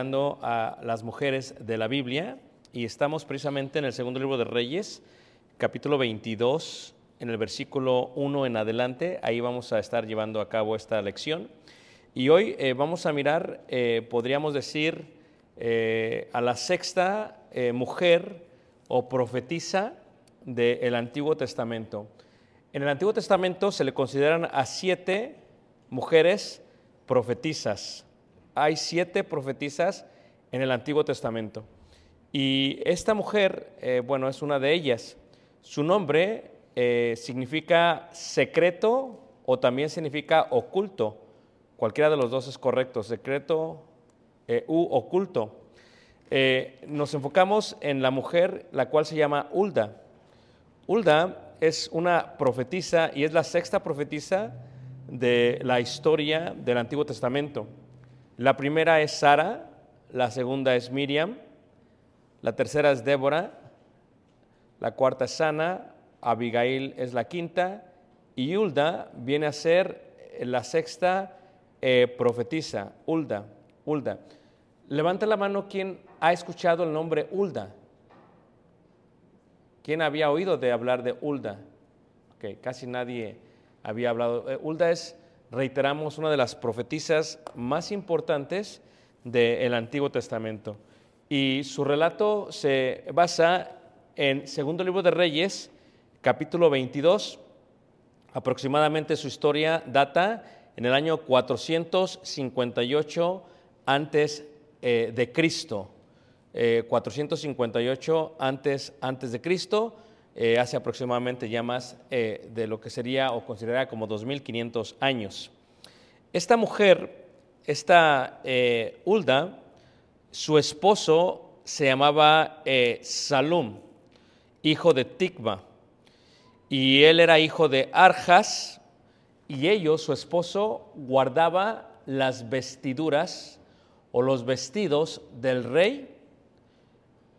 a las mujeres de la Biblia y estamos precisamente en el segundo libro de Reyes, capítulo 22, en el versículo 1 en adelante. Ahí vamos a estar llevando a cabo esta lección. Y hoy eh, vamos a mirar, eh, podríamos decir, eh, a la sexta mujer o profetisa del Antiguo Testamento. En el Antiguo Testamento se le consideran a siete mujeres profetisas. Hay siete profetisas en el Antiguo Testamento. Y esta mujer, eh, bueno, es una de ellas. Su nombre eh, significa secreto o también significa oculto. Cualquiera de los dos es correcto, secreto eh, u oculto. Nos enfocamos en la mujer, la cual se llama Ulda. Ulda es una profetisa y es la sexta profetisa de la historia del Antiguo Testamento. La primera es Sara, la segunda es Miriam, la tercera es Débora, la cuarta es Sana, Abigail es la quinta y Ulda viene a ser la sexta eh, profetisa, Ulda, Ulda. Levanta la mano quien ha escuchado el nombre Ulda. ¿Quién había oído de hablar de Ulda? Ok, casi nadie había hablado. Eh, Ulda es, reiteramos, una de las profetisas más importantes del Antiguo Testamento. Y su relato se basa en Segundo Libro de Reyes, capítulo 22. Aproximadamente su historia data en el año 458 antes eh, de Cristo. Eh, 458 antes, antes de Cristo, eh, hace aproximadamente ya más eh, de lo que sería o considerada como 2500 años. Esta mujer, esta eh, Ulda, su esposo se llamaba eh, Salum, hijo de Tikva, y él era hijo de Arjas, y ellos, su esposo, guardaba las vestiduras o los vestidos del rey,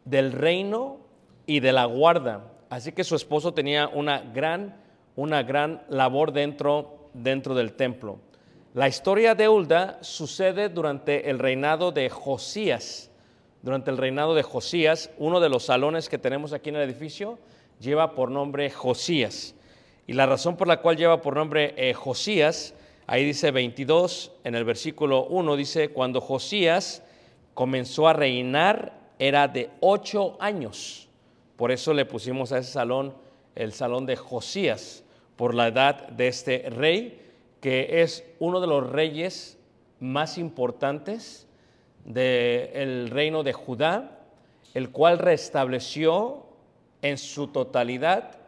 del reino y de la guarda. Así que su esposo tenía una gran, una gran labor dentro, dentro del templo. La historia de Ulda sucede durante el reinado de Josías. Durante el reinado de Josías, uno de los salones que tenemos aquí en el edificio lleva por nombre Josías. Y la razón por la cual lleva por nombre eh, Josías, ahí dice 22, en el versículo 1, dice, cuando Josías comenzó a reinar era de ocho años. Por eso le pusimos a ese salón el salón de Josías, por la edad de este rey, que es uno de los reyes más importantes del reino de Judá, el cual restableció en su totalidad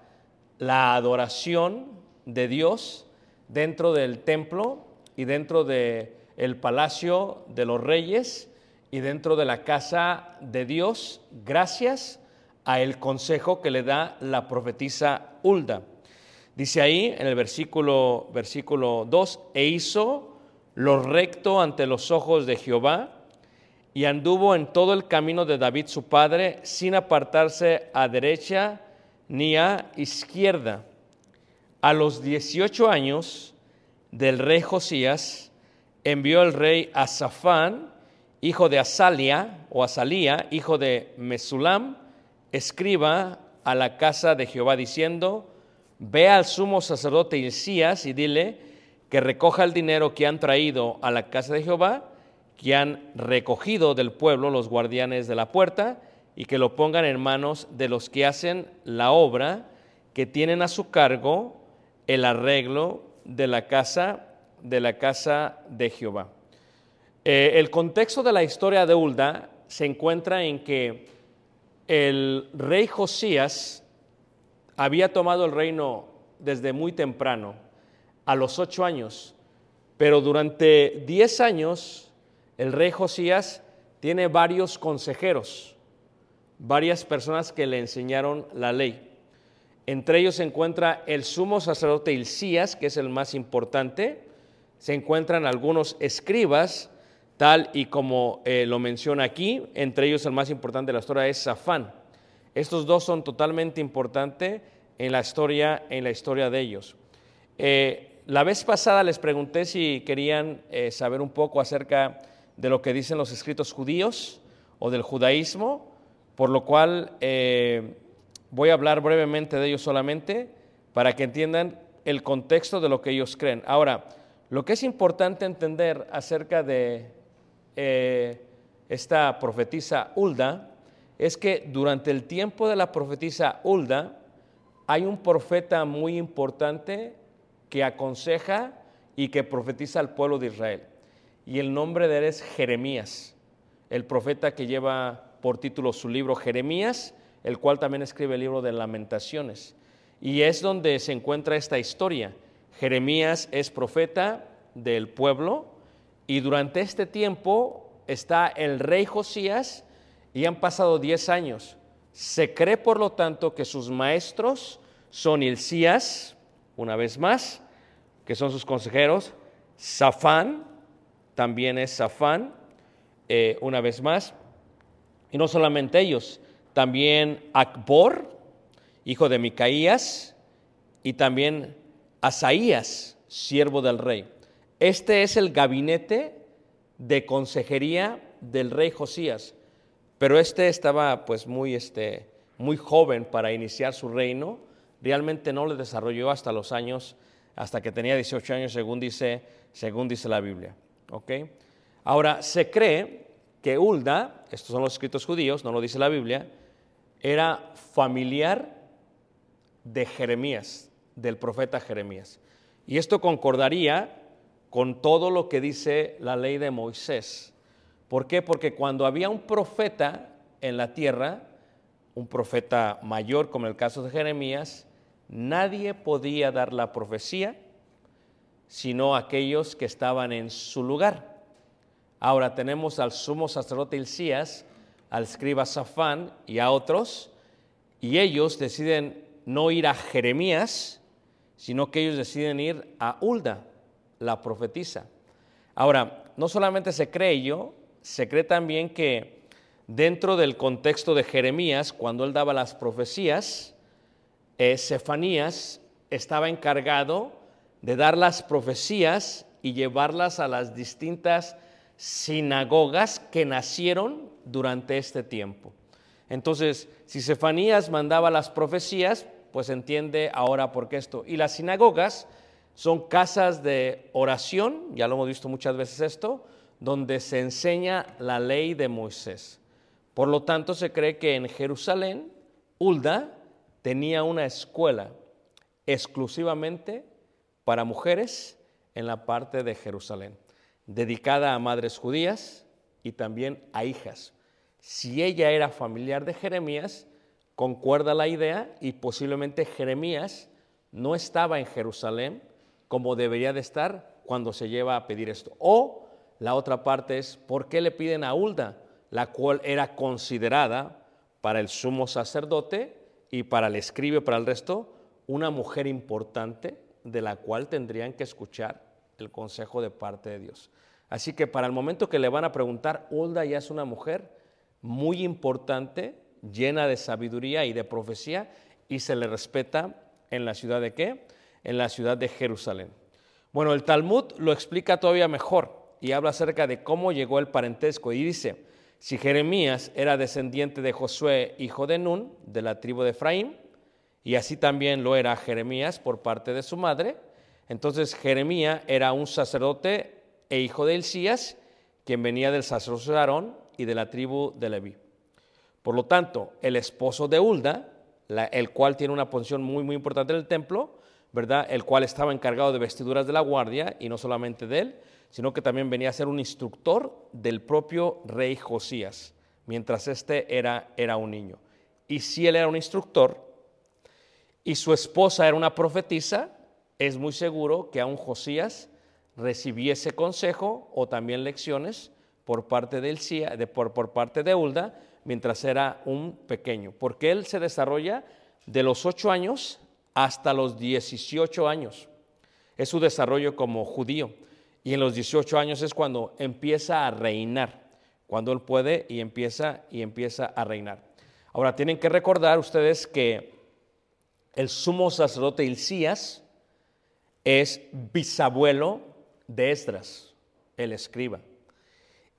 la adoración de Dios dentro del templo y dentro de el palacio de los reyes y dentro de la casa de Dios, gracias a el consejo que le da la profetisa Hulda. Dice ahí en el versículo, versículo 2, e hizo lo recto ante los ojos de Jehová y anduvo en todo el camino de David su padre sin apartarse a derecha ni a izquierda. A los 18 años del rey Josías envió el rey a Safán, hijo de Asalia o Asalía, hijo de Mesulam, escriba a la casa de Jehová diciendo, ve al sumo sacerdote Isías y dile que recoja el dinero que han traído a la casa de Jehová, que han recogido del pueblo los guardianes de la puerta, y que lo pongan en manos de los que hacen la obra, que tienen a su cargo el arreglo de la casa de la casa de Jehová. Eh, el contexto de la historia de Hulda se encuentra en que el rey Josías había tomado el reino desde muy temprano, a los ocho años, pero durante diez años el rey Josías tiene varios consejeros, varias personas que le enseñaron la ley. Entre ellos se encuentra el sumo sacerdote Hilcías, que es el más importante, se encuentran algunos escribas, tal y como eh, lo menciona aquí, entre ellos el más importante de la historia es Safán. Estos dos son totalmente importantes en la historia, en la historia de ellos. Eh, la vez pasada les pregunté si querían eh, saber un poco acerca de lo que dicen los escritos judíos o del judaísmo, por lo cual voy a hablar brevemente de ellos solamente para que entiendan el contexto de lo que ellos creen. Ahora, lo que es importante entender acerca de eh, esta profetisa Hulda es que durante el tiempo de la profetisa Hulda hay un profeta muy importante que aconseja y que profetiza al pueblo de Israel. Y el nombre de él es Jeremías, el profeta que lleva por título su libro Jeremías, el cual también escribe el libro de lamentaciones. Y es donde se encuentra esta historia. Jeremías es profeta del pueblo y durante este tiempo está el rey Josías y han pasado 10 años. Se cree, por lo tanto, que sus maestros son Hilcías, una vez más, que son sus consejeros, Safán, también es Safán, eh, una vez más, y no solamente ellos, también Akbor, hijo de Micaías, y también Asaías, siervo del rey. Este es el gabinete de consejería del rey Josías, pero este estaba pues muy, este, muy joven para iniciar su reino, realmente no le desarrolló hasta los años, hasta que tenía 18 años, según dice, según dice la Biblia. Ahora, se cree que Hulda, estos son los escritos judíos, no lo dice la Biblia, era familiar de Jeremías, del profeta Jeremías. Y esto concordaría con todo lo que dice la ley de Moisés. ¿Por qué? Porque cuando había un profeta en la tierra, un profeta mayor como el caso de Jeremías, nadie podía dar la profecía sino aquellos que estaban en su lugar. Ahora tenemos al sumo sacerdote Hilcías, al escriba Safán y a otros, y ellos deciden no ir a Jeremías, sino que ellos deciden ir a Hulda, la profetiza. Ahora, no solamente se cree ello, se cree también que dentro del contexto de Jeremías, cuando él daba las profecías, eh, Cefanías estaba encargado de dar las profecías y llevarlas a las distintas sinagogas que nacieron durante este tiempo. Entonces, si Cefanías mandaba las profecías, pues entiende ahora por qué esto. Y las sinagogas son casas de oración, ya lo hemos visto muchas veces esto, donde se enseña la ley de Moisés. Por lo tanto, se cree que en Jerusalén, Hulda tenía una escuela exclusivamente para mujeres en la parte de Jerusalén, dedicada a madres judías y también a hijas. Si ella era familiar de Jeremías, concuerda la idea y posiblemente Jeremías no estaba en Jerusalén, como debería de estar cuando se lleva a pedir esto. O La otra parte es, ¿por qué le piden a Hulda, la cual era considerada para el sumo sacerdote y para el escribe, para el resto, una mujer importante de la cual tendrían que escuchar el consejo de parte de Dios? Así que para el momento que le van a preguntar, Hulda ya es una mujer muy importante, llena de sabiduría y de profecía, y se le respeta en la ciudad de qué? En la ciudad de Jerusalén. Bueno, el Talmud lo explica todavía mejor y habla acerca de cómo llegó el parentesco y dice, si Jeremías era descendiente de Josué, hijo de Nun, de la tribu de Efraín, y así también lo era Jeremías por parte de su madre, entonces Jeremías era un sacerdote e hijo de Elías, quien venía del sacerdocio de Aarón y de la tribu de Leví. Por lo tanto, el esposo de Hulda, el cual tiene una posición muy, muy importante en el templo, ¿verdad? El cual estaba encargado de vestiduras de la guardia y no solamente de él, sino que también venía a ser un instructor del propio rey Josías, mientras este era, era un niño. Y si él era un instructor y su esposa era una profetisa, es muy seguro que aún Josías recibiese consejo o también lecciones por parte de, de por, por parte de Hulda mientras era un pequeño, porque él se desarrolla de los 8 años hasta los 18 años. Es su desarrollo como judío. Y en los 18 años es cuando empieza a reinar, cuando él puede y empieza y empieza a reinar. Ahora tienen que recordar ustedes que el sumo sacerdote Hilcías es bisabuelo de Esdras, el escriba.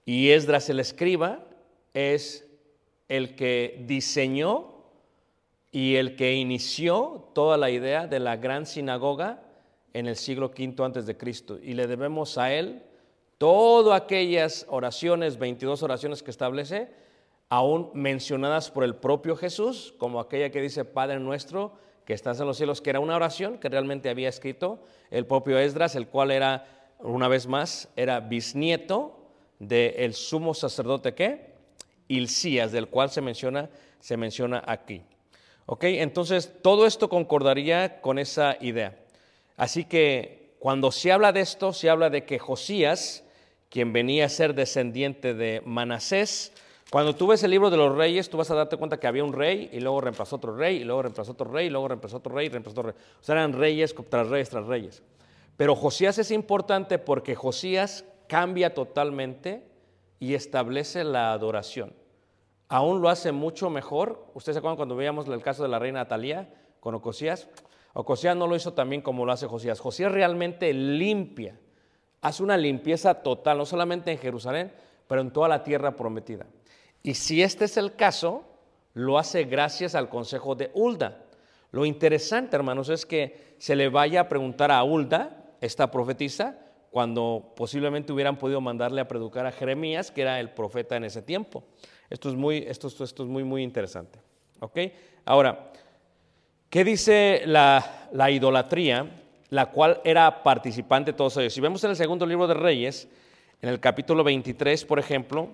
Y Esdras el escriba es el que diseñó y el que inició toda la idea de la gran sinagoga en el siglo V antes de Cristo. Y le debemos a él todas aquellas oraciones, 22 oraciones que establece, aún mencionadas por el propio Jesús, como aquella que dice Padre nuestro que estás en los cielos, que era una oración que realmente había escrito el propio Esdras, el cual era, una vez más, era bisnieto del sumo sacerdote que Hilcías, del cual se menciona, se menciona aquí. ¿Ok? Entonces, todo esto concordaría con esa idea. Así que cuando se habla de esto, se habla de que Josías, quien venía a ser descendiente de Manasés, cuando tú ves el libro de los reyes, tú vas a darte cuenta que había un rey y luego reemplazó otro rey y luego reemplazó otro rey y luego reemplazó otro rey y reemplazó otro rey. O sea, eran reyes tras reyes tras reyes. Pero Josías es importante porque Josías cambia totalmente y establece la adoración. Aún lo hace mucho mejor. Ustedes se acuerdan cuando veíamos el caso de la reina Natalia con Ocosías. Ocosías no lo hizo también como lo hace Josías. Josías realmente limpia, hace una limpieza total, no solamente en Jerusalén, pero en toda la tierra prometida. Y si este es el caso, lo hace gracias al consejo de Hulda. Lo interesante, hermanos, es que se le vaya a preguntar a Hulda, esta profetisa, cuando posiblemente hubieran podido mandarle a predicar a Jeremías, que era el profeta en ese tiempo. Esto es muy, esto, esto, es muy, muy interesante. ¿Ok? Ahora, ¿Qué dice la, idolatría, la cual era participante de todos ellos? Si vemos en el segundo libro de Reyes, en el capítulo 23, por ejemplo,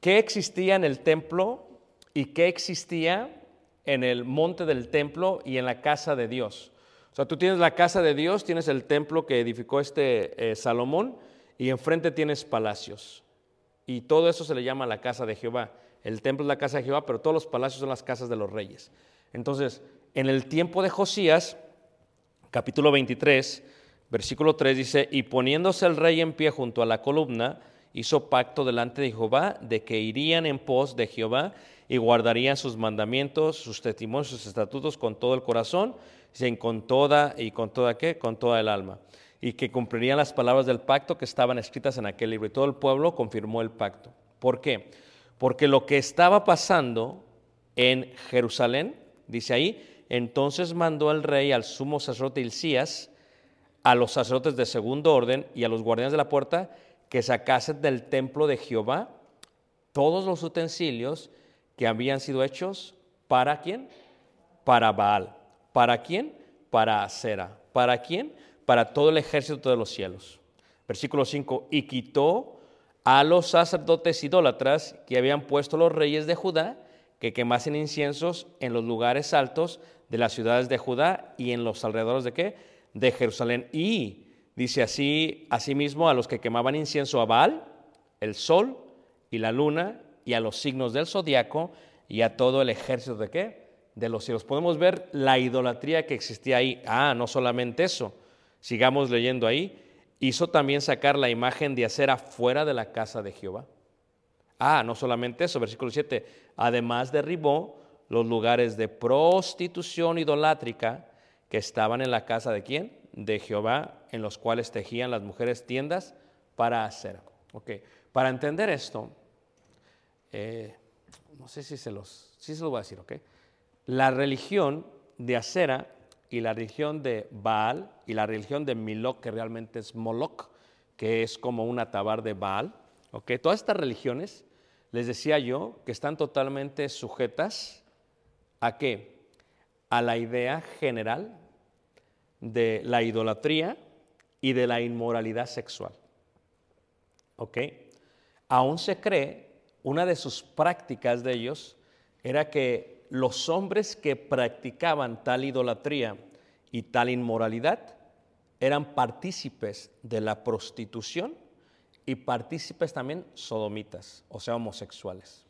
¿qué existía en el templo y qué existía en el monte del templo y en la casa de Dios? O sea, tú tienes la casa de Dios, tienes el templo que edificó este eh, Salomón y enfrente tienes palacios. Y todo eso se le llama la casa de Jehová. El templo es la casa de Jehová, pero todos los palacios son las casas de los reyes. Entonces, en el tiempo de Josías, capítulo 23, versículo 3 dice, y poniéndose el rey en pie junto a la columna, hizo pacto delante de Jehová de que irían en pos de Jehová y guardarían sus mandamientos, sus testimonios, sus estatutos con todo el corazón, con toda y con toda qué, con toda el alma, y que cumplirían las palabras del pacto que estaban escritas en aquel libro. Y todo el pueblo confirmó el pacto. ¿Por qué? Porque lo que estaba pasando en Jerusalén, dice ahí, entonces mandó el rey al sumo sacerdote Hilcías, a los sacerdotes de segundo orden y a los guardianes de la puerta que sacasen del templo de Jehová todos los utensilios que habían sido hechos para quién? Para Baal. ¿Para quién? Para Acera. ¿Para quién? Para todo el ejército de los cielos. Versículo 5. Y quitó a los sacerdotes idólatras que habían puesto los reyes de Judá que quemasen inciensos en los lugares altos de las ciudades de Judá y en los alrededores de qué? De Jerusalén. Y dice así, asimismo, a los que quemaban incienso a Baal, el sol y la luna y a los signos del zodiaco y a todo el ejército de qué? De los cielos. Podemos ver la idolatría que existía ahí. Ah, no solamente eso. Sigamos leyendo ahí. Hizo también sacar la imagen de acera fuera de la casa de Jehová. Ah, no solamente eso, versículo 7. Además derribó los lugares de prostitución idolátrica que estaban en la casa de quién? De Jehová, en los cuales tejían las mujeres tiendas para hacer. Ok, para entender esto, eh, no sé si se los, sí se los voy a decir, ok. La religión de Acera y la religión de Baal y la religión de Milok, que realmente es Moloch, que es como un atabar de Baal, ok. Todas estas religiones, les decía yo, que están totalmente sujetas a qué? A la idea general de la idolatría y de la inmoralidad sexual. ¿Ok? Aún se cree, una de sus prácticas de ellos era que los hombres que practicaban tal idolatría y tal inmoralidad eran partícipes de la prostitución y partícipes también sodomitas, o sea, homosexuales.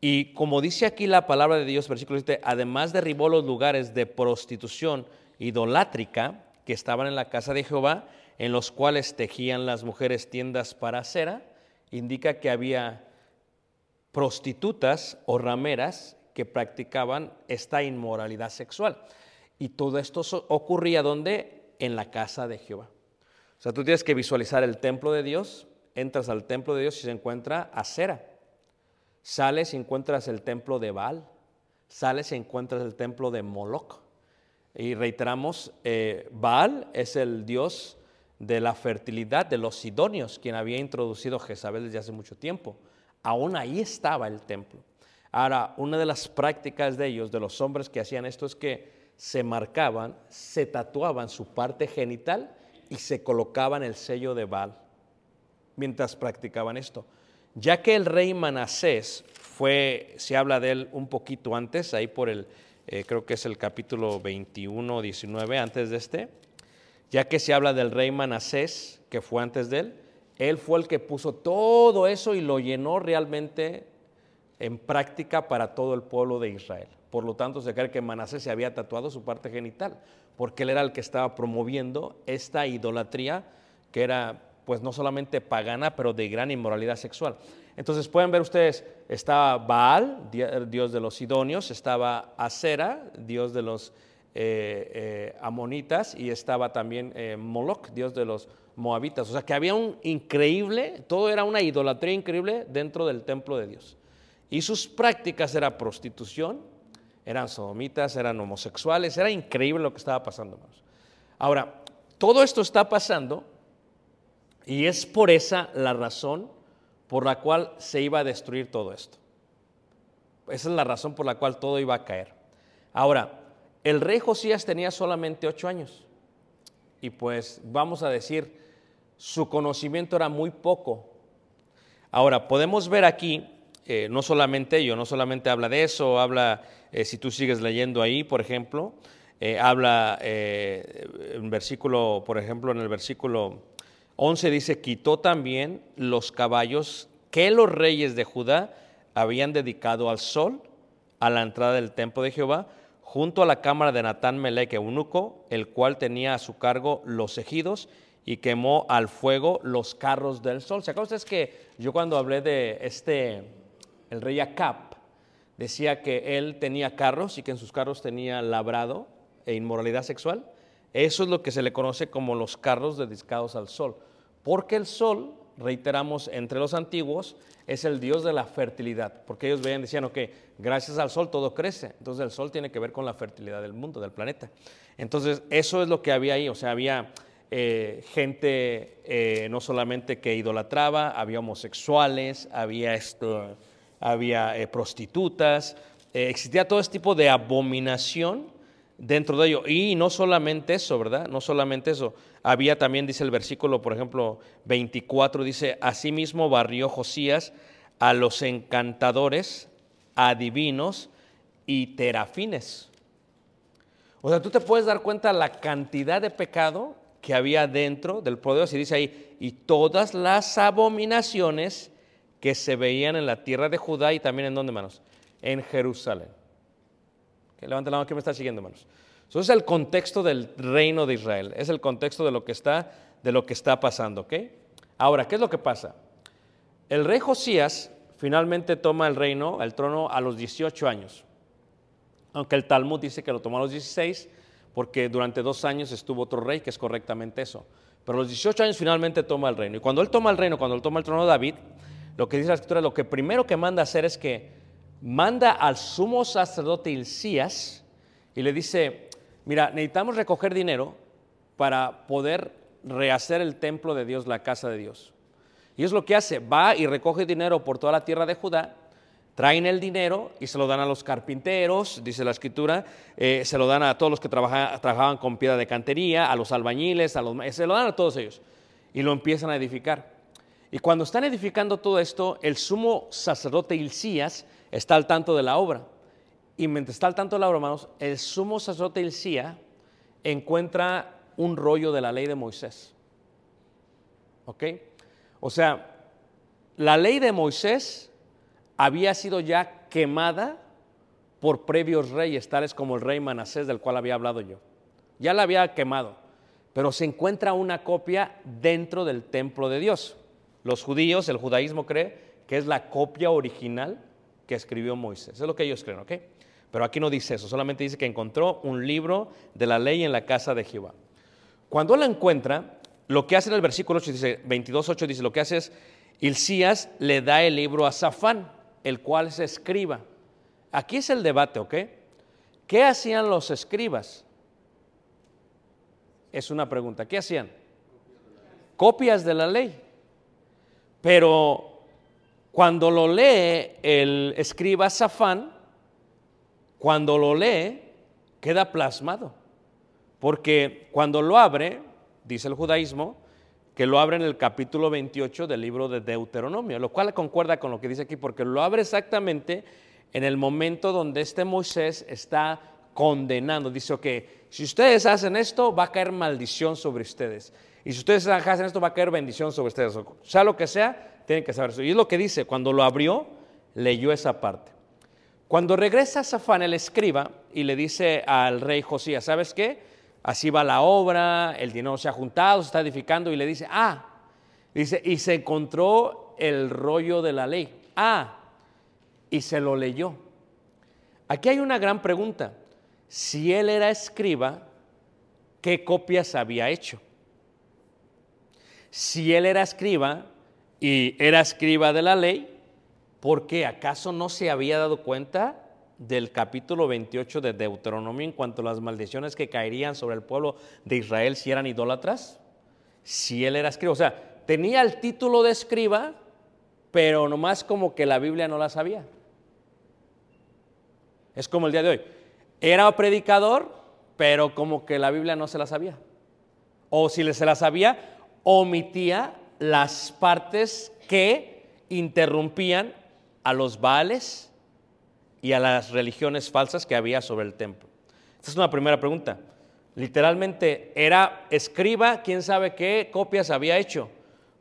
Y como dice aquí la palabra de Dios, versículo 7, además derribó los lugares de prostitución idolátrica que estaban en la casa de Jehová, en los cuales tejían las mujeres tiendas para cera, indica que había prostitutas o rameras que practicaban esta inmoralidad sexual. Y todo esto ocurría donde? En la casa de Jehová. O sea, tú tienes que visualizar el templo de Dios, entras al templo de Dios y se encuentra acera Sales y encuentras el templo de Baal, sales y encuentras el templo de Moloch. Y reiteramos, eh, Baal es el dios de la fertilidad de los sidonios, quien había introducido Jezabel desde hace mucho tiempo. Aún ahí estaba el templo. Ahora, una de las prácticas de ellos, de los hombres que hacían esto, es que se marcaban, se tatuaban su parte genital y se colocaban el sello de Baal mientras practicaban esto. Ya que el rey Manasés fue, se habla de él un poquito antes, ahí por el, eh, creo que es el capítulo 21, 19, antes de este, ya que se habla del rey Manasés, que fue antes de él, él fue el que puso todo eso y lo llenó realmente en práctica para todo el pueblo de Israel. Por lo tanto, se cree que Manasés se había tatuado su parte genital, porque él era el que estaba promoviendo esta idolatría que era pues no solamente pagana, pero de gran inmoralidad sexual. Entonces pueden ver ustedes, estaba Baal, dios de los sidonios, estaba Acera, dios de los eh, eh, amonitas, y estaba también eh, Moloch, dios de los moabitas. O sea que había un increíble, todo era una idolatría increíble dentro del templo de Dios. Y sus prácticas eran prostitución, eran sodomitas, eran homosexuales, era increíble lo que estaba pasando. Ahora, todo esto está pasando y es por esa la razón por la cual se iba a destruir todo esto. Esa es la razón por la cual todo iba a caer. Ahora, el rey Josías tenía solamente ocho años. Y pues vamos a decir, su conocimiento era muy poco. Ahora, podemos ver aquí, eh, no solamente ello, no solamente habla de eso, habla, eh, si tú sigues leyendo ahí, por ejemplo, eh, habla en versículo, por ejemplo, en el versículo 11 dice, quitó también los caballos que los reyes de Judá habían dedicado al sol a la entrada del templo de Jehová, junto a la cámara de Natán Melech, eunuco, el cual tenía a su cargo los ejidos y quemó al fuego los carros del sol. ¿Se acuerdan ustedes que yo cuando hablé de este, el rey Acap, decía que él tenía carros y que en sus carros tenía labrado e inmoralidad sexual? Eso es lo que se le conoce como los carros dedicados al sol. Porque el sol, reiteramos, entre los antiguos, es el dios de la fertilidad. Porque ellos veían, decían, ok, gracias al sol todo crece. Entonces el sol tiene que ver con la fertilidad del mundo, del planeta. Entonces eso es lo que había ahí. O sea, había eh, gente eh, no solamente que idolatraba, había homosexuales, había, esto, había eh, prostitutas, existía todo este tipo de abominación dentro de ello. Y no solamente eso, ¿verdad? No solamente eso. Había también, dice el versículo, por ejemplo, 24, dice, asimismo barrió Josías a los encantadores, adivinos y terafines. O sea, tú te puedes dar cuenta la cantidad de pecado que había dentro del pueblo de Dios. Y dice ahí, y todas las abominaciones que se veían en la tierra de Judá y también en dónde, hermanos? En Jerusalén. Que levante la mano que me está siguiendo, hermanos. Eso es el contexto del reino de Israel. Es el contexto de lo que está, de lo que está pasando, ¿ok? Ahora, ¿qué es lo que pasa? El rey Josías finalmente toma el reino, el trono, a los 18 años. Aunque el Talmud dice que lo tomó a los 16, porque durante dos años estuvo otro rey, que es correctamente eso. Pero a los 18 años finalmente toma el reino. Y cuando él toma el reino, cuando él toma el trono de David, lo que dice la escritura, lo que primero que manda hacer es que manda al sumo sacerdote Hilcías y le dice, mira, necesitamos recoger dinero para poder rehacer el templo de Dios, la casa de Dios. Y es lo que hace, va y recoge dinero por toda la tierra de Judá Traen el dinero y se lo dan a los carpinteros, dice la escritura, eh, se lo dan a todos los que trabajaban con piedra de cantería, a los albañiles, a los, se lo dan a todos ellos y lo empiezan a edificar. Y cuando están edificando todo esto, el sumo sacerdote Hilcías está al tanto de la obra. Y mientras está al tanto de la obra, hermanos, el sumo sacerdote Hilcías encuentra un rollo de la ley de Moisés. ¿Ok? O sea, la ley de Moisés había sido ya quemada por previos reyes, tales como el rey Manasés, del cual había hablado yo. Ya la había quemado, pero se encuentra una copia dentro del templo de Dios. Los judíos, el judaísmo cree que es la copia original que escribió Moisés. Es lo que ellos creen, ¿ok? Pero aquí no dice eso, solamente dice que encontró un libro de la ley en la casa de Jehová. Cuando la encuentra, lo que hace en el versículo 8, dice, 22.8 dice, lo que hace es, Hilcías le da el libro a Safán el cual se escriba. Aquí es el debate, ¿ok? ¿Qué hacían los escribas? Es una pregunta. ¿Qué hacían? Copias de la ley. Pero cuando lo lee el escriba Safán, cuando lo lee, queda plasmado. Porque cuando lo abre, dice el judaísmo, que lo abre en el capítulo 28 del libro de Deuteronomio, lo cual concuerda con lo que dice aquí, porque lo abre exactamente en el momento donde este Moisés está condenando. Dice, que si ustedes hacen esto, va a caer maldición sobre ustedes. Y si ustedes hacen esto, va a caer bendición sobre ustedes. O sea lo que sea, tienen que saber eso. Y es lo que dice, cuando lo abrió, leyó esa parte. Cuando regresa Safán, el escriba, y le dice al rey Josías, ¿sabes qué? Así va la obra, el dinero se ha juntado, se está edificando y le dice, ah, dice, y se encontró el rollo de la ley. Ah, y se lo leyó. Aquí hay una gran pregunta. Si él era escriba, ¿qué copias había hecho? Si él era escriba y era escriba de la ley, ¿por qué acaso no se había dado cuenta del capítulo 28 de Deuteronomio en cuanto a las maldiciones que caerían sobre el pueblo de Israel si eran idólatras? Si él era escriba, o sea, tenía el título de escriba, pero nomás como que la Biblia no la sabía. Es como el día de hoy. Era predicador, pero como que la Biblia no se la sabía. O si se la sabía, omitía las partes que interrumpían a los Baales y a las religiones falsas que había sobre el templo. Esta es una primera pregunta. Literalmente era escriba, quién sabe qué copias había hecho,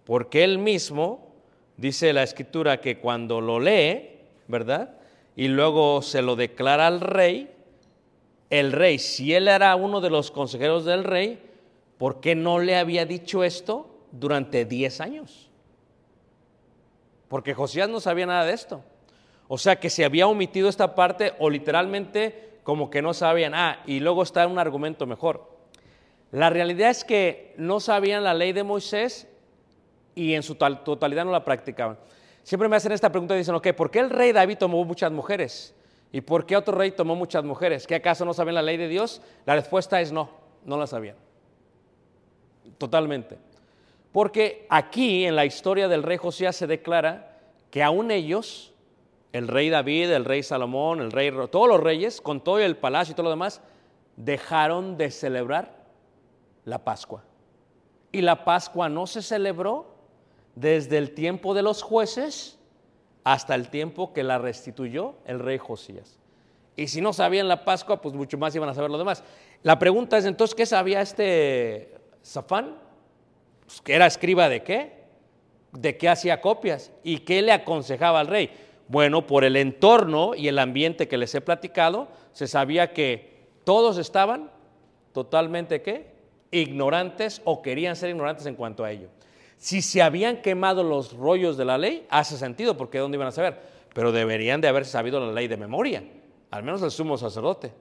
porque él mismo, dice la escritura, que cuando lo lee, ¿verdad? Y luego se lo declara al rey, el rey, si él era uno de los consejeros del rey, ¿por qué no le había dicho esto durante 10 años? Porque Josías no sabía nada de esto. O sea que se había omitido esta parte o literalmente como que no sabían. Ah, y luego está un argumento mejor. La realidad es que no sabían la ley de Moisés y en su totalidad no la practicaban. Siempre me hacen esta pregunta y dicen, ¿por qué el rey David tomó muchas mujeres? ¿Y por qué otro rey tomó muchas mujeres? ¿Qué acaso no sabían la ley de Dios? La respuesta es no, no la sabían. Totalmente. Porque aquí en la historia del rey Josías se declara que aún ellos el rey David, el rey Salomón, el rey, todos los reyes, con todo el palacio y todo lo demás, dejaron de celebrar la Pascua. Y la Pascua no se celebró desde el tiempo de los jueces hasta el tiempo que la restituyó el rey Josías. Y si no sabían la Pascua, pues mucho más iban a saber lo demás. La pregunta es entonces, ¿qué sabía este Safán, pues, que era escriba de qué? ¿De qué hacía copias? ¿Y qué le aconsejaba al rey? Bueno, por el entorno y el ambiente que les he platicado, se sabía que todos estaban totalmente qué? Ignorantes o querían ser ignorantes en cuanto a ello. Si se habían quemado los rollos de la ley, hace sentido, porque ¿dónde iban a saber? Pero deberían de haber sabido la ley de memoria, al menos el sumo sacerdote.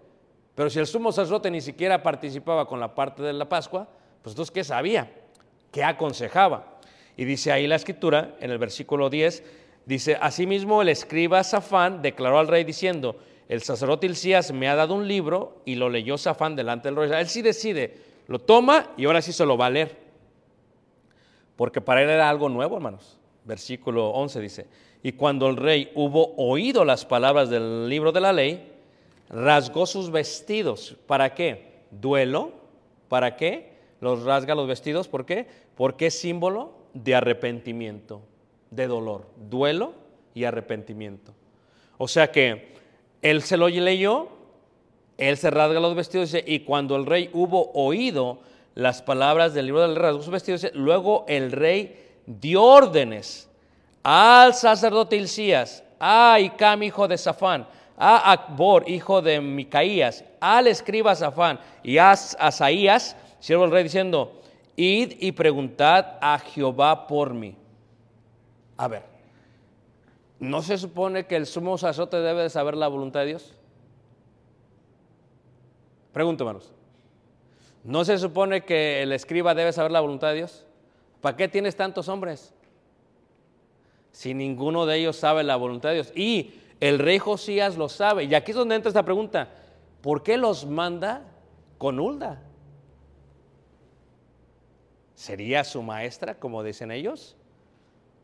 Pero si el sumo sacerdote ni siquiera participaba con la parte de la Pascua, pues entonces ¿qué sabía? ¿Qué aconsejaba? Y dice ahí la escritura, en el versículo 10, dice, asimismo el escriba Safán declaró al rey diciendo, el sacerdote Hilcías me ha dado un libro y lo leyó Safán delante del rey. Él sí decide, lo toma y ahora sí se lo va a leer. Porque para él era algo nuevo, hermanos. Versículo 11 dice, y cuando el rey hubo oído las palabras del libro de la ley, rasgó sus vestidos. ¿Para qué? Duelo. ¿Para qué? Los rasga los vestidos. ¿Por qué? Porque es símbolo de arrepentimiento, de dolor. Duelo y arrepentimiento. O sea que él se lo leyó, él se rasga los vestidos y cuando el rey hubo oído las palabras del libro del rey, rasgó sus vestidos, luego el rey dio órdenes al sacerdote Hilcías, a Icam, hijo de Safán, a Akbor, hijo de Micaías, al escriba Safán y a Asaías, siervo del rey, diciendo, id y preguntad a Jehová por mí. A ver, ¿no se supone que el sumo sacerdote debe de saber la voluntad de Dios? Pregunto, hermanos. ¿No se supone que el escriba debe saber la voluntad de Dios? ¿Para qué tienes tantos hombres? Si ninguno de ellos sabe la voluntad de Dios. Y el rey Josías lo sabe. Y aquí es donde entra esta pregunta. ¿Por qué los manda con Hulda? ¿Sería su maestra, como dicen ellos?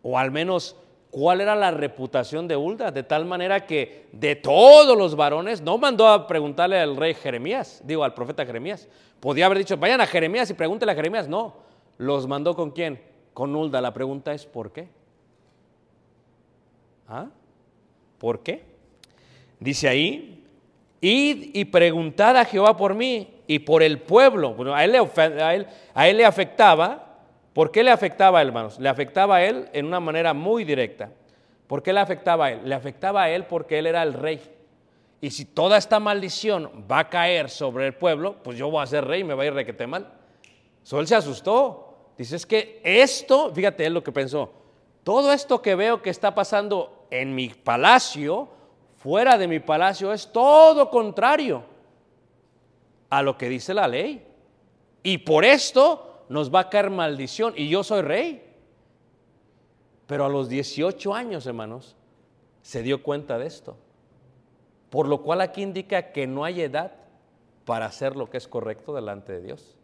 O al menos, ¿cuál era la reputación de Hulda? De tal manera que de todos los varones, no mandó a preguntarle al rey Jeremías, digo al profeta Jeremías. Podía haber dicho, vayan a Jeremías y pregúntele a Jeremías. No, los mandó con quién? Con Hulda. La pregunta es, ¿por qué? ¿Ah? ¿Por qué? Dice ahí, id y preguntad a Jehová por mí y por el pueblo. Bueno, a él le, afectaba. ¿Por qué le afectaba, hermanos? Le afectaba a él en una manera muy directa. ¿Por qué le afectaba a él? Le afectaba a él porque él era el rey. Y si toda esta maldición va a caer sobre el pueblo, pues yo voy a ser rey y me va a ir requete mal. Se asustó. Dice, es que esto, fíjate él lo que pensó, todo esto que veo que está pasando en mi palacio, fuera de mi palacio, es todo contrario a lo que dice la ley. Y por esto nos va a caer maldición. Y yo soy rey. Pero a los 18 años, hermanos, se dio cuenta de esto. Por lo cual aquí indica que no hay edad para hacer lo que es correcto delante de Dios.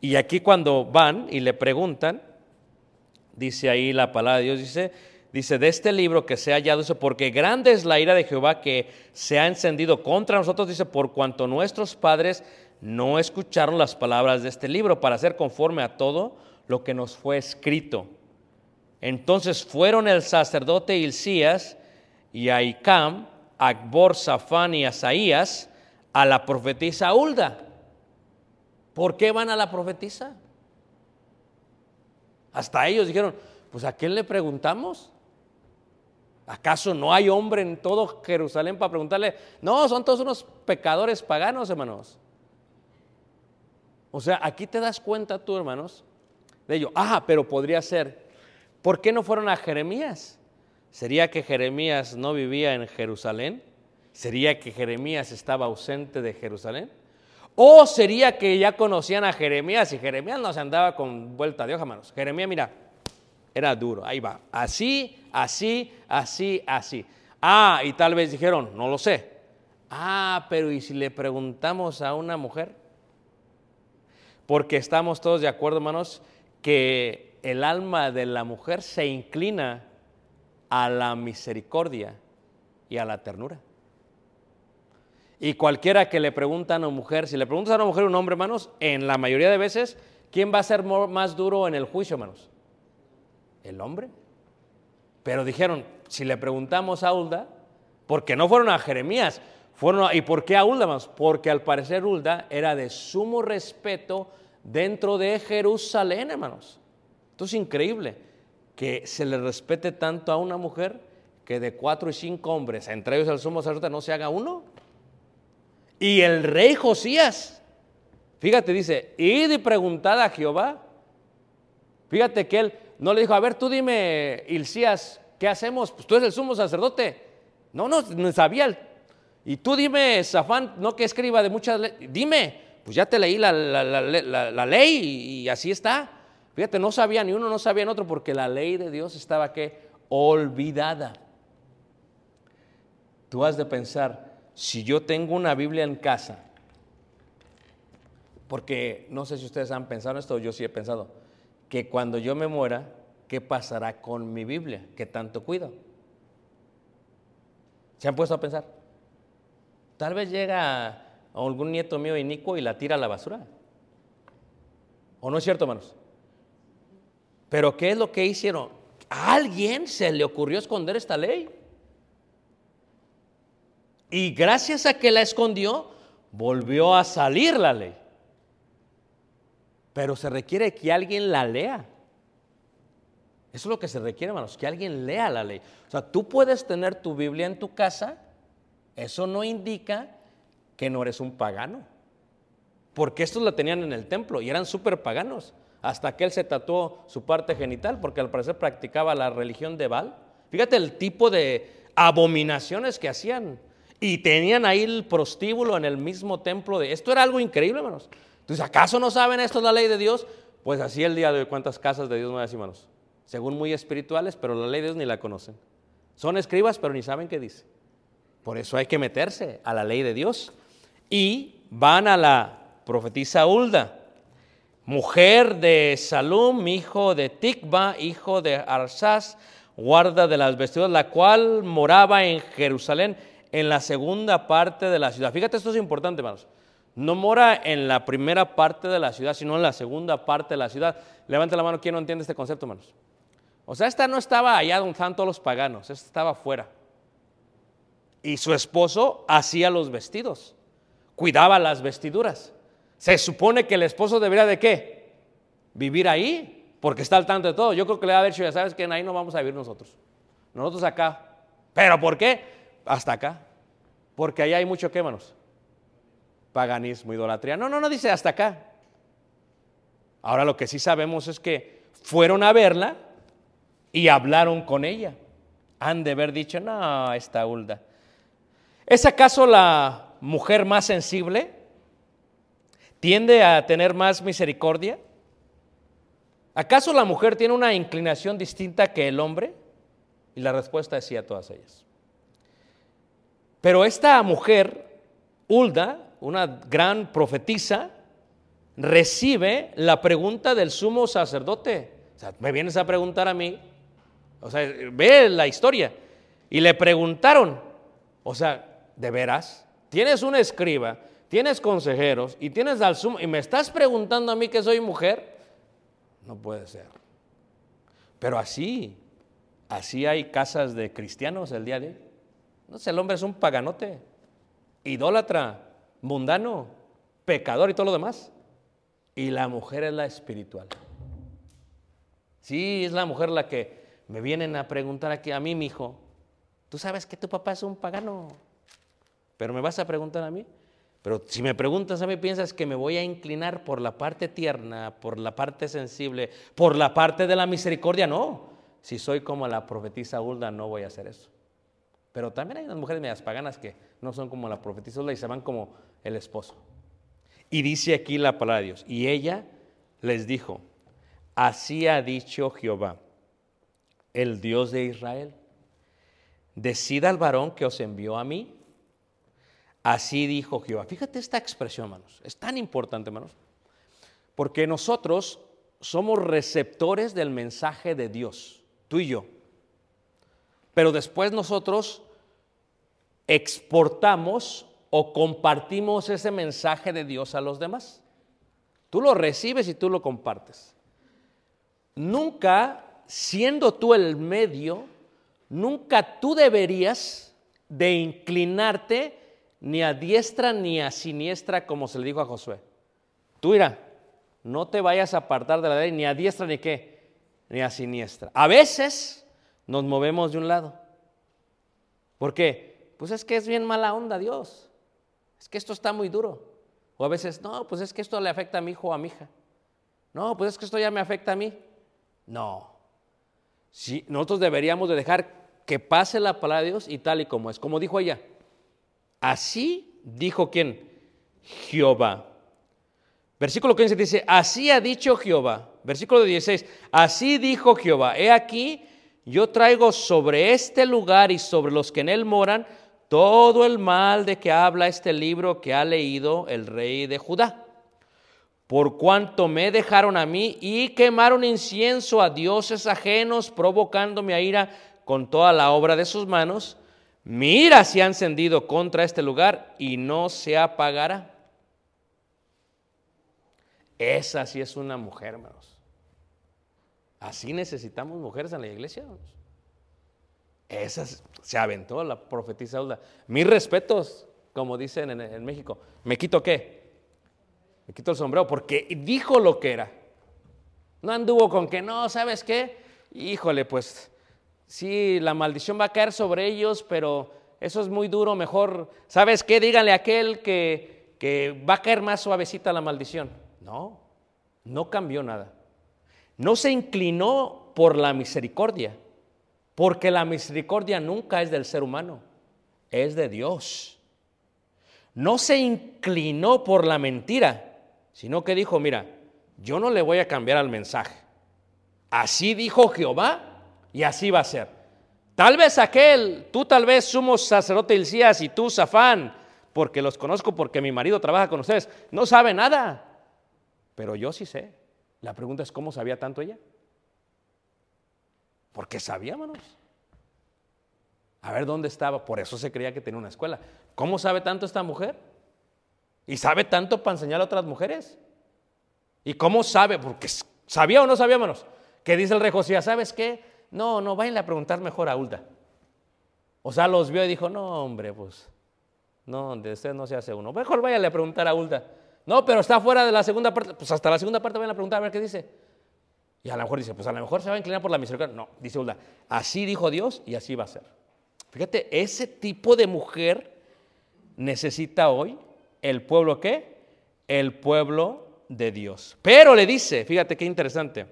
Y aquí cuando van y le preguntan, dice ahí la palabra de Dios, dice, dice, de este libro que se ha hallado, dice, porque grande es la ira de Jehová que se ha encendido contra nosotros, dice, por cuanto nuestros padres no escucharon las palabras de este libro para hacer conforme a todo lo que nos fue escrito. Entonces fueron el sacerdote Hilcías y Aicam, Akbor, Safán y Asaías a la profetisa Hulda. ¿Por qué van a la profetisa? Hasta ellos dijeron, pues a quién le preguntamos? ¿Acaso no hay hombre en todo Jerusalén para preguntarle? No, son todos unos pecadores paganos, hermanos. O sea, aquí te das cuenta tú, hermanos, de ello. Ah, pero podría ser. ¿Por qué no fueron a Jeremías? ¿Sería que Jeremías no vivía en Jerusalén? ¿Sería que Jeremías estaba ausente de Jerusalén? ¿O sería que ya conocían a Jeremías y Jeremías no se andaba con vuelta de hoja, hermanos? Jeremías, mira, era duro, ahí va. Así, así, así, así. Ah, y tal vez dijeron, no lo sé. Ah, pero ¿y si le preguntamos a una mujer? Porque estamos todos de acuerdo, hermanos, que el alma de la mujer se inclina a la misericordia y a la ternura. Y cualquiera que le pregunta a una mujer, si le preguntas a una mujer un hombre, hermanos, en la mayoría de veces, ¿quién va a ser más duro en el juicio, hermanos? El hombre. Pero dijeron, si le preguntamos a Hulda, porque no fueron a Jeremías, fueron ¿y por qué a Hulda, hermanos? Porque al parecer Hulda era de sumo respeto dentro de Jerusalén, hermanos. Esto es increíble, que se le respete tanto a una mujer que de cuatro y cinco hombres, entre ellos el sumo sacerdote, no se haga uno. Y el rey Josías, fíjate, dice, id y preguntad a Jehová. Fíjate que él no le dijo, a ver, tú dime, Hilcías, ¿qué hacemos? Pues tú eres el sumo sacerdote. No, no, no sabía. Y tú dime, Zafán, no que escriba de muchas leyes, dime, pues ya te leí la, la, ley y, así está. Fíjate, no sabía ni uno, no sabía ni otro, porque la ley de Dios estaba que olvidada. Tú has de pensar, si yo tengo una Biblia en casa, porque no sé si ustedes han pensado en esto, yo sí he pensado, que cuando yo me muera, ¿qué pasará con mi Biblia? que tanto cuido? ¿Se han puesto a pensar? Tal vez llega algún nieto mío inicuo y la tira a la basura. ¿O no es cierto, hermanos? Pero ¿qué es lo que hicieron? ¿A alguien se le ocurrió esconder esta ley? Y gracias a que la escondió, volvió a salir la ley. Pero se requiere que alguien la lea. Eso es lo que se requiere, hermanos, que alguien lea la ley. O sea, tú puedes tener tu Biblia en tu casa, eso no indica que no eres un pagano. Porque estos la tenían en el templo y eran súper paganos. Hasta que él se tatuó su parte genital, porque al parecer practicaba la religión de Baal. Fíjate el tipo de abominaciones que hacían. Y tenían ahí el prostíbulo en el mismo templo. De... Esto era algo increíble, hermanos. Entonces, ¿acaso no saben esto es la ley de Dios? Pues así el día de hoy, ¿cuántas casas de Dios no hay, hermanos? Según muy espirituales, pero la ley de Dios ni la conocen. Son escribas, pero ni saben qué dice. Por eso hay que meterse a la ley de Dios. Y van a la profetisa Hulda, mujer de Salum, hijo de Tikba, hijo de Arsaz, guarda de las vestiduras, la cual moraba en Jerusalén en la segunda parte de la ciudad. Fíjate, esto es importante, hermanos. No mora en la primera parte de la ciudad, sino en la segunda parte de la ciudad. Levante la mano, ¿quién no entiende este concepto, hermanos? O sea, esta no estaba allá donde están todos los paganos, esta estaba afuera. Y su esposo hacía los vestidos, cuidaba las vestiduras. Se supone que el esposo debería de qué? Vivir ahí, porque está al tanto de todo. Yo creo que le va a haber dicho, ya sabes que ahí no vamos a vivir nosotros. Nosotros acá. ¿Pero por qué? hasta acá. Porque ahí hay mucho qué, manos. Paganismo, idolatría. No, no, no dice hasta acá. Ahora lo que sí sabemos es que fueron a verla y hablaron con ella. Han de haber dicho, no, esta Hulda. ¿Es acaso la mujer más sensible? ¿Tiende a tener más misericordia? ¿Acaso la mujer tiene una inclinación distinta que el hombre? Y la respuesta es sí a todas ellas. Pero esta mujer, Hulda, una gran profetisa, recibe la pregunta del sumo sacerdote. O sea, me vienes a preguntar a mí. O sea, ve la historia. Y le preguntaron, o sea, ¿de veras? Tienes un escriba, tienes consejeros y tienes al sumo, y me estás preguntando a mí que soy mujer. No puede ser. Pero así, así hay casas de cristianos el día de hoy. No sé, el hombre es un paganote, idólatra, mundano, pecador y todo lo demás. Y la mujer es la espiritual. Sí, es la mujer la que me vienen a preguntar aquí a mí, mi hijo. Tú sabes que tu papá es un pagano, pero me vas a preguntar a mí. Pero si me preguntas a mí, piensas que me voy a inclinar por la parte tierna, por la parte sensible, por la parte de la misericordia. No, si soy como la profetisa Hulda, no voy a hacer eso. Pero también hay unas mujeres medias paganas que no son como la profetisa y se van como el esposo. Y dice aquí la palabra de Dios. Y ella les dijo, así ha dicho Jehová, el Dios de Israel, decida al varón que os envió a mí. Así dijo Jehová. Fíjate esta expresión, hermanos. Es tan importante, hermanos. Porque nosotros somos receptores del mensaje de Dios, tú y yo. Pero después nosotros exportamos o compartimos ese mensaje de Dios a los demás. Tú lo recibes y tú lo compartes. Nunca, siendo tú el medio, nunca tú deberías de inclinarte ni a diestra ni a siniestra como se le dijo a Josué. Tú irá, no te vayas a apartar de la ley ni a diestra ni qué, ni a siniestra. A veces nos movemos de un lado. ¿Por qué? Pues es que es bien mala onda Dios. Es que esto está muy duro. O a veces, no, pues es que esto le afecta a mi hijo o a mi hija. No, pues es que esto ya me afecta a mí. No. Sí, nosotros deberíamos de dejar que pase la palabra de Dios y tal y como es. Como dijo ella, así dijo quién? Jehová. Versículo 15 dice, así ha dicho Jehová. Versículo 16, así dijo Jehová, he aquí, yo traigo sobre este lugar y sobre los que en él moran todo el mal de que habla este libro que ha leído el rey de Judá. Por cuanto me dejaron a mí y quemaron incienso a dioses ajenos, provocándome a ira con toda la obra de sus manos, mi ira se ha encendido contra este lugar y no se apagará. Esa sí es una mujer, hermanos. Así necesitamos mujeres en la iglesia. Hermanos. Esa se aventó la profetisa. Mis respetos, como dicen en, México. ¿Me quito qué? Me quito el sombrero porque dijo lo que era. No anduvo con que no, ¿sabes qué? Híjole, pues sí, la maldición va a caer sobre ellos, pero eso es muy duro. Mejor, ¿sabes qué? Díganle a aquel que, que va a caer más suavecita la maldición. No, no cambió nada. No se inclinó por la misericordia, porque la misericordia nunca es del ser humano, es de Dios. No se inclinó por la mentira, sino que dijo, mira, yo no le voy a cambiar al mensaje. Así dijo Jehová y así va a ser. Tal vez aquel, tú tal vez somos sacerdote Ilcías y tú Zafán, porque los conozco porque mi marido trabaja con ustedes, no sabe nada. Pero yo sí sé. La pregunta es, ¿cómo sabía tanto ella? Porque sabía, hermanos. A ver dónde estaba. Por eso se creía que tenía una escuela. ¿Cómo sabe tanto esta mujer? ¿Y sabe tanto para enseñar a otras mujeres? ¿Y cómo sabe? Porque sabía o no sabía, hermanos. Que dice el rey Josías, ¿sabes qué? No, no, vayan a preguntar mejor a Hulda. O sea, los vio y dijo, no, hombre, pues, no, de usted no se hace uno. Mejor váyanle a preguntar a Hulda. No, pero está fuera de la segunda parte. Pues hasta la segunda parte van a preguntar a ver qué dice. Y a lo mejor dice, pues a lo mejor se va a inclinar por la misericordia. No, dice Ulda, así dijo Dios y así va a ser. Fíjate, ese tipo de mujer necesita hoy el pueblo qué? El pueblo de Dios. Pero le dice, fíjate qué interesante,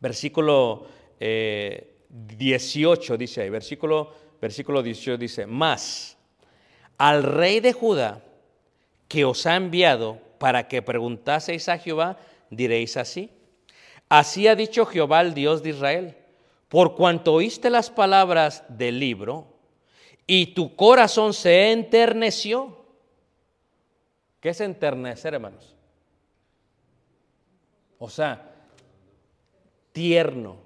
versículo 18 eh, dice ahí, versículo, versículo 18 dice, más al rey de Judá que os ha enviado para que preguntaseis a Jehová, diréis así. Así ha dicho Jehová, el Dios de Israel, por cuanto oíste las palabras del libro y tu corazón se enterneció. ¿Qué es enternecer, hermanos? O sea, tierno,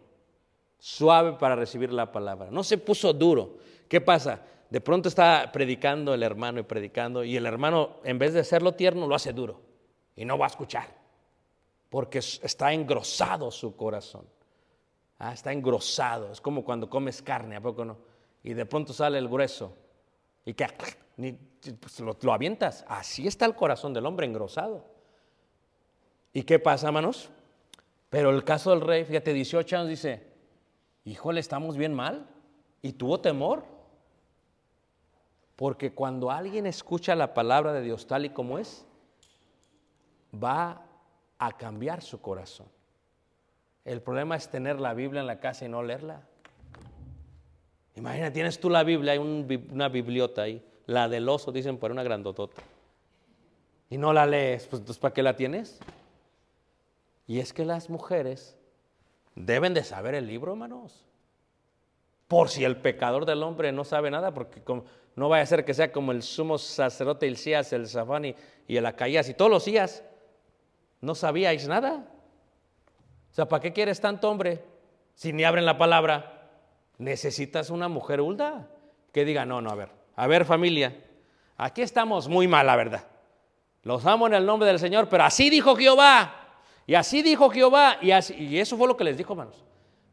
suave para recibir la palabra. No se puso duro. ¿Qué pasa? De pronto está predicando el hermano y predicando y el hermano en vez de hacerlo tierno lo hace duro y no va a escuchar porque está engrosado su corazón. Ah, está engrosado. Es como cuando comes carne, ¿a poco no? Y de pronto sale el grueso y que pues, lo, avientas. Así está el corazón del hombre engrosado. ¿Y qué pasa, hermanos? Pero el caso del rey, fíjate, 18 años dice, híjole, estamos bien mal. Y tuvo temor. Porque cuando alguien escucha la palabra de Dios tal y como es, va a cambiar su corazón. El problema es tener la Biblia en la casa y no leerla. Imagina, tienes tú la Biblia, hay una bibliota ahí, la del oso, dicen por una grandotota. Y no la lees, pues ¿para qué la tienes? Y es que las mujeres deben de saber el libro, hermanos. Por si el pecador del hombre no sabe nada, porque no vaya a ser que sea como el sumo sacerdote Ilcías, el Zafani y el Acaías y todos los días. No sabíais nada. O sea, ¿para qué quieres tanto hombre si ni abren la palabra? Necesitas una mujer hulda que diga, no, no, a ver, a ver familia, aquí estamos muy mal, la verdad. Los amo en el nombre del Señor, pero así dijo Jehová. Y así dijo Jehová. Y, así, y eso fue lo que les dijo, hermanos.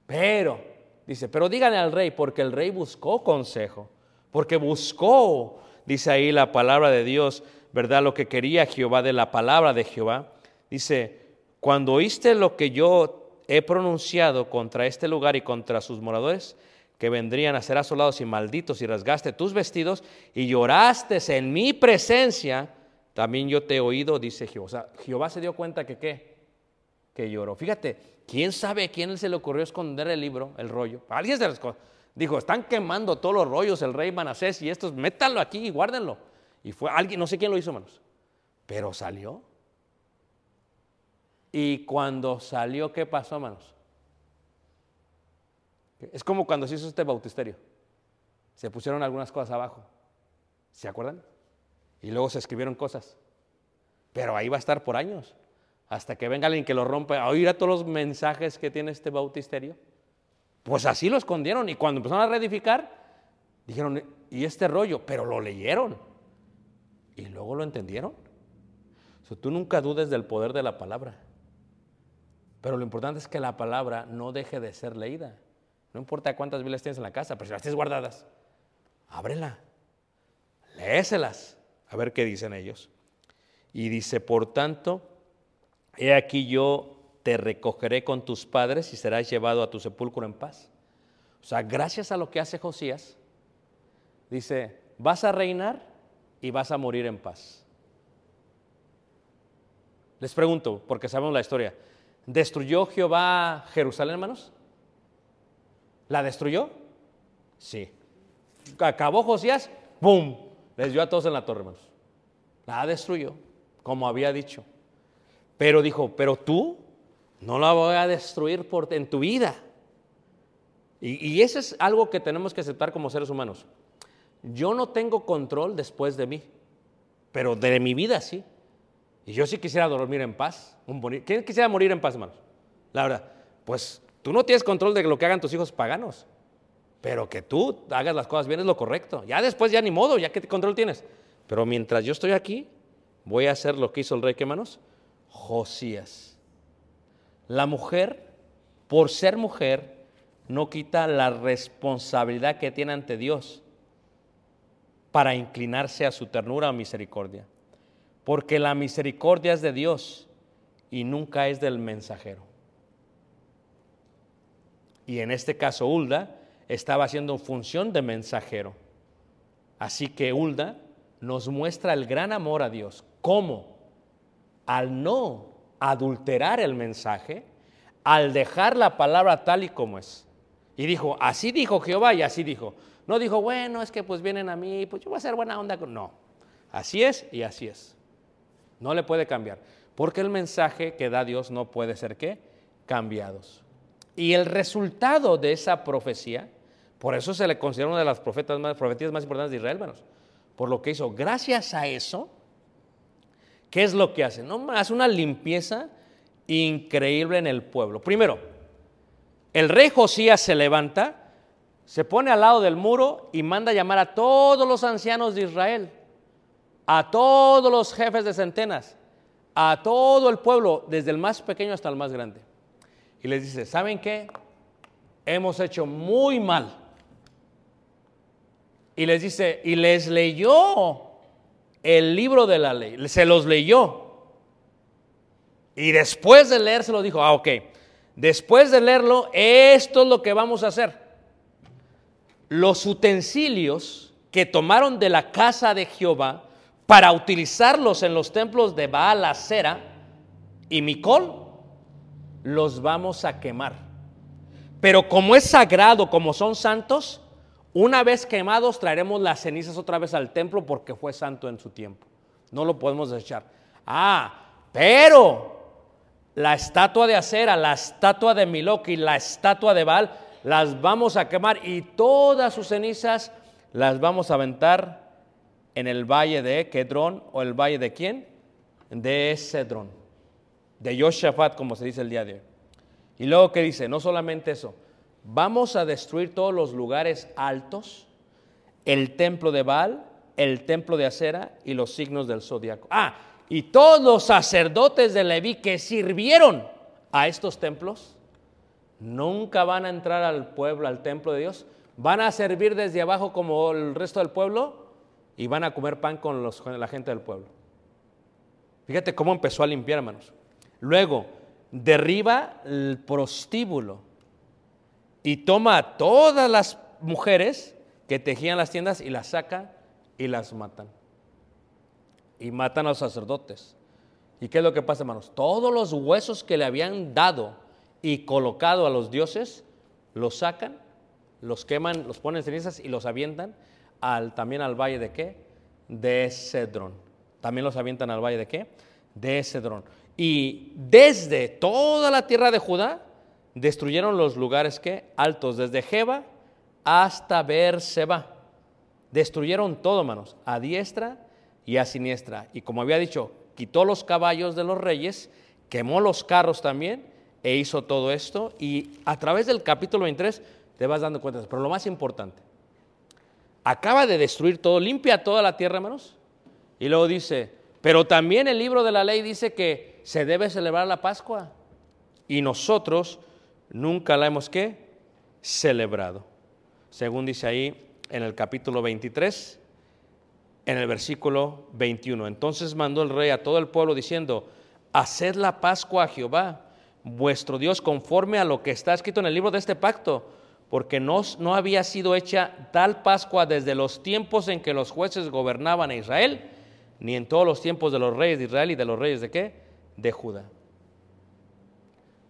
Pero, dice, pero díganle al rey, porque el rey buscó consejo porque buscó, dice ahí la palabra de Dios, ¿verdad? Lo que quería Jehová de la palabra de Jehová. Dice, cuando oíste lo que yo he pronunciado contra este lugar y contra sus moradores, que vendrían a ser asolados y malditos, y rasgaste tus vestidos y lloraste en mi presencia, también yo te he oído, dice Jehová. O sea, Jehová se dio cuenta que qué, que lloró. Fíjate, ¿quién sabe a quién se le ocurrió esconder el libro, el rollo? Alguien se dijo, están quemando todos los rollos, el rey Manasés y estos, métanlo aquí y guárdenlo. Y fue alguien, no sé quién lo hizo, hermanos, pero salió. Y cuando salió, ¿qué pasó, hermanos? Es como cuando se hizo este bautisterio. Se pusieron algunas cosas abajo. ¿Se acuerdan? Y luego se escribieron cosas. Pero ahí va a estar por años. Hasta que venga alguien que lo rompa, a oír a todos los mensajes que tiene este bautisterio. Pues así lo escondieron. Y cuando empezaron a reedificar, dijeron, ¿y este rollo? Pero lo leyeron. Y luego lo entendieron. tú nunca dudes del poder de la palabra. Pero lo importante es que la palabra no deje de ser leída. No importa cuántas Biblias tienes en la casa, pero si las tienes guardadas, ábrela, léeselas, a ver qué dicen ellos. Y dice, por tanto, he aquí yo te recogeré con tus padres y serás llevado a tu sepulcro en paz. O sea, gracias a lo que hace Josías, dice, vas a reinar y vas a morir en paz. Les pregunto, porque sabemos la historia, ¿destruyó Jehová Jerusalén, hermanos? ¿La destruyó? Sí. Acabó Josías, ¡pum! Les dio a todos en la torre, hermanos. La destruyó, como había dicho. Pero dijo, pero tú no la voy a destruir por, en tu vida. Y, y eso es algo que tenemos que aceptar como seres humanos. Yo no tengo control después de mí, pero de mi vida sí. Y yo sí quisiera dormir en paz. ¿Quién quisiera morir en paz, hermanos? La verdad, pues Tú no tienes control de lo que hagan tus hijos paganos, pero que tú hagas las cosas bien es lo correcto. Ya después ya ni modo, ya que control tienes. Pero mientras yo estoy aquí, voy a hacer lo que hizo el rey, ¿qué manos? Josías. La mujer, por ser mujer, no quita la responsabilidad que tiene ante Dios para inclinarse a su ternura o misericordia. Porque la misericordia es de Dios y nunca es del mensajero y en este caso Hulda estaba haciendo función de mensajero. Así que Hulda nos muestra el gran amor a Dios. ¿Cómo? Al no adulterar el mensaje, al dejar la palabra tal y como es. Y dijo, así dijo Jehová y así dijo. No dijo, bueno, es que pues vienen a mí, pues yo voy a hacer buena onda. No, así es y así es. No le puede cambiar. Porque el mensaje que da Dios no puede ser qué? Cambiados. Y el resultado de esa profecía, por eso se le considera una de las profetas más, más importantes de Israel, hermanos, por lo que hizo. Gracias a eso, ¿qué es lo que hace? No, hace una limpieza increíble en el pueblo. Primero, el rey Josías se levanta, se pone al lado del muro y manda llamar a todos los ancianos de Israel, a todos los jefes de centenas, a todo el pueblo, desde el más pequeño hasta el más grande y les dice, ¿saben qué? Hemos hecho muy mal. Y les dice, y les leyó el libro de la ley, se los leyó. Y después de leérselo dijo, ah, ok, después de leerlo, esto es lo que vamos a hacer. Los utensilios que tomaron de la casa de Jehová para utilizarlos en los templos de Baal, Acera y Micol, los vamos a quemar. Pero como es sagrado, como son santos, una vez quemados traeremos las cenizas otra vez al templo porque fue santo en su tiempo. No lo podemos desechar. Ah, pero la estatua de acera, la estatua de Miloki, la estatua de Baal, las vamos a quemar y todas sus cenizas las vamos a aventar en el valle de Kedrón o el valle de quién? De Cedrón de Yoshafat, como se dice el día de hoy. Y luego que dice, no solamente eso, vamos a destruir todos los lugares altos, el templo de Baal, el templo de Acera y los signos del zodiaco. Ah, y todos los sacerdotes de Leví que sirvieron a estos templos, nunca van a entrar al pueblo, al templo de Dios, van a servir desde abajo como el resto del pueblo y van a comer pan con, los, con la gente del pueblo. Fíjate cómo empezó a limpiar, hermanos. Luego, derriba el prostíbulo y toma a todas las mujeres que tejían las tiendas y las saca y las matan. Y matan a los sacerdotes. ¿Y qué es lo que pasa, hermanos? Todos los huesos que le habían dado y colocado a los dioses, los sacan, los queman, los ponen en cenizas y los avientan también al valle de qué? De Cedrón. También los avientan al valle de qué? De Cedrón. Y desde toda la tierra de Judá destruyeron los lugares que altos, desde Jeba hasta Berseba. Destruyeron todo, hermanos, a diestra y a siniestra. Y como había dicho, quitó los caballos de los reyes, quemó los carros también e hizo todo esto. Y a través del capítulo 23 te vas dando cuenta. Pero lo más importante, acaba de destruir todo, limpia toda la tierra, hermanos. Y luego dice, pero también el libro de la ley dice que se debe celebrar la Pascua. Y nosotros nunca la hemos ¿qué? celebrado. Según dice ahí en el capítulo 23, en el versículo 21. Entonces mandó el rey a todo el pueblo diciendo, haced la Pascua a Jehová, vuestro Dios, conforme a lo que está escrito en el libro de este pacto, porque no, no había sido hecha tal Pascua desde los tiempos en que los jueces gobernaban a Israel, ni en todos los tiempos de los reyes de Israel y de los reyes de qué? De Judá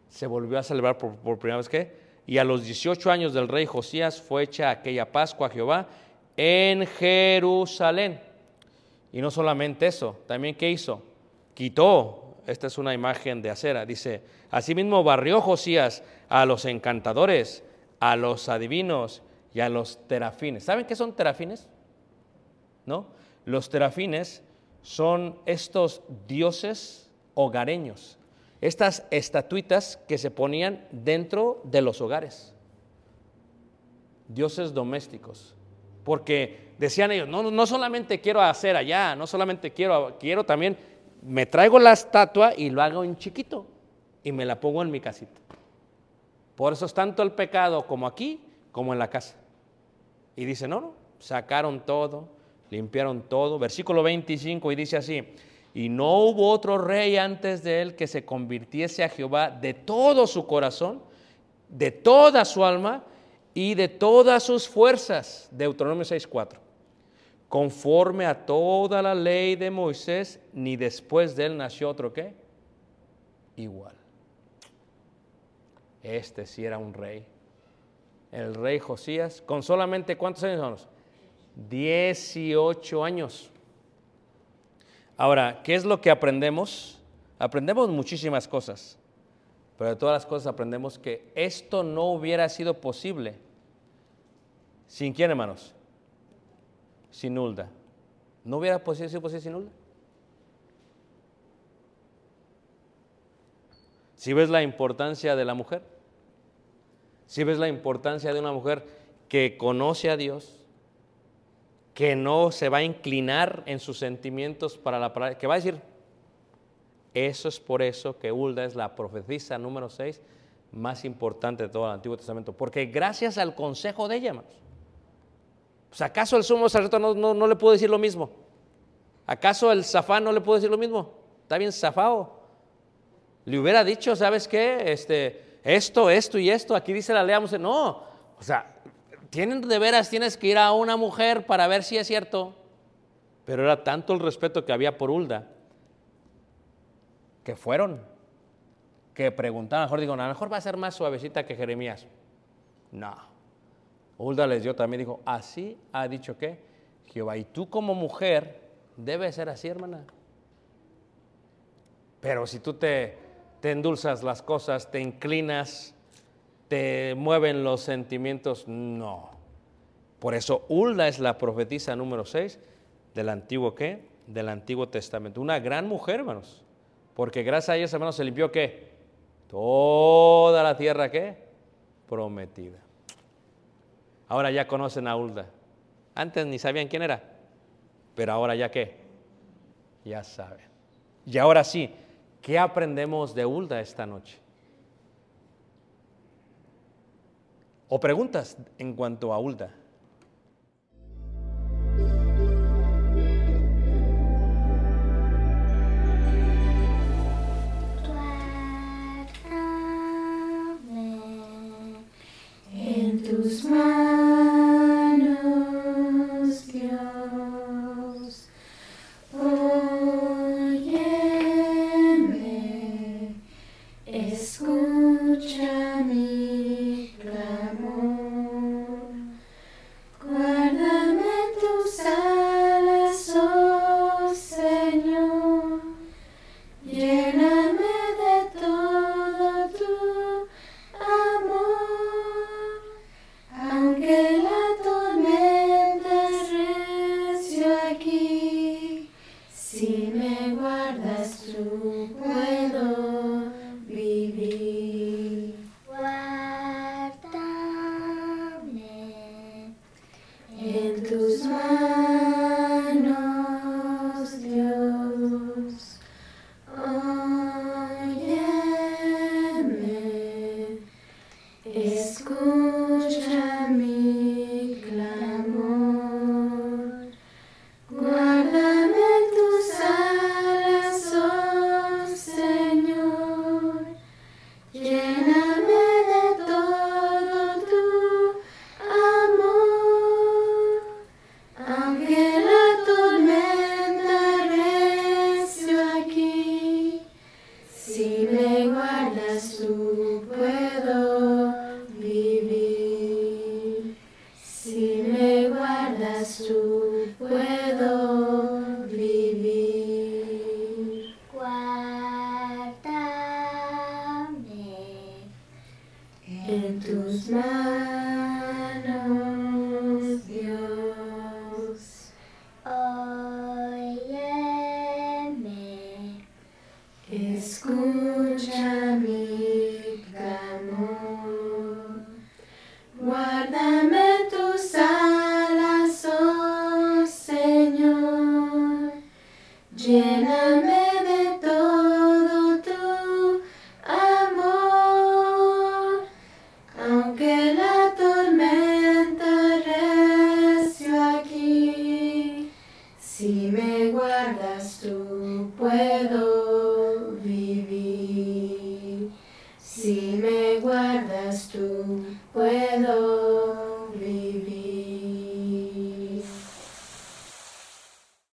se volvió a celebrar por, primera vez que, y a los 18 años del rey Josías fue hecha aquella Pascua a Jehová en Jerusalén. Y no solamente eso, también ¿qué hizo? Quitó, esta es una imagen de acera, dice, asimismo barrió Josías a los encantadores, a los adivinos y a los terafines. ¿Saben qué son terafines? ¿No? Los terafines son estos dioses hogareños estas estatuitas que se ponían dentro de los hogares, dioses domésticos, porque decían ellos, no, no solamente quiero hacer allá, no solamente quiero, quiero también, me traigo la estatua y lo hago en chiquito y me la pongo en mi casita. Por eso es tanto el pecado como aquí como en la casa. Y dice, no, no, sacaron todo, limpiaron todo. Versículo 25 y dice así, y no hubo otro rey antes de él que se convirtiese a Jehová de todo su corazón, de toda su alma y de todas sus fuerzas. Deuteronomio 6.4. Conforme a toda la ley de Moisés, ni después de él nació otro que igual. Este sí era un rey. El rey Josías, con solamente cuántos años 18 años. Ahora, ¿qué es lo que aprendemos? Aprendemos muchísimas cosas, pero de todas las cosas aprendemos que esto no hubiera sido posible. ¿Sin quién, hermanos? Sin Hulda. ¿No hubiera sido posible sin Hulda? Si ves la importancia de la mujer, si ves la importancia de una mujer que conoce a Dios, que no se va a inclinar en sus sentimientos para la palabra, que va a decir, eso es por eso que Hulda es la profetisa número 6 más importante de todo el Antiguo Testamento, porque gracias al consejo de ella, hermanos. Pues, ¿Acaso el sumo sacerdote no, no, le pudo decir lo mismo? ¿Acaso el zafán no le pudo decir lo mismo? Está bien zafado. Le hubiera dicho, ¿sabes qué? Este, esto, esto y esto, aquí dice la ley, no, o sea, tienen de veras, tienes que ir a una mujer para ver si es cierto. Pero era tanto el respeto que había por Hulda que fueron, que preguntaron, a lo mejor digo, a lo mejor va a ser más suavecita que Jeremías. No. Hulda les dio también, dijo, así ha dicho que Jehová, y tú como mujer debes ser así, hermana. Pero si tú te, te endulzas las cosas, te inclinas, te mueven los sentimientos, no. Por eso Hulda es la profetisa número 6 del antiguo qué? Del Antiguo Testamento. Una gran mujer, hermanos. Porque gracias a ella, hermanos, se limpió qué? Toda la tierra qué? Prometida. Ahora ya conocen a Hulda. Antes ni sabían quién era. Pero ahora ya qué? Ya saben. Y ahora sí, ¿qué aprendemos de Hulda esta noche? o preguntas en cuanto a Ulda.